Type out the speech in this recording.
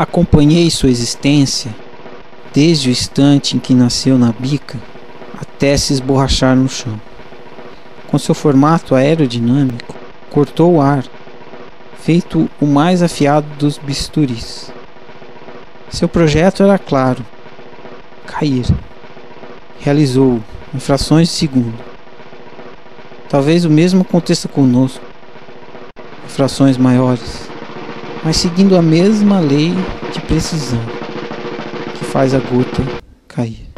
Acompanhei sua existência desde o instante em que nasceu na bica até se esborrachar no chão. Com seu formato aerodinâmico, cortou o ar, feito o mais afiado dos bisturis. Seu projeto era claro: cair. Realizou em frações de segundo. Talvez o mesmo aconteça conosco, em frações maiores, mas seguindo a mesma lei de precisão que faz a gota cair.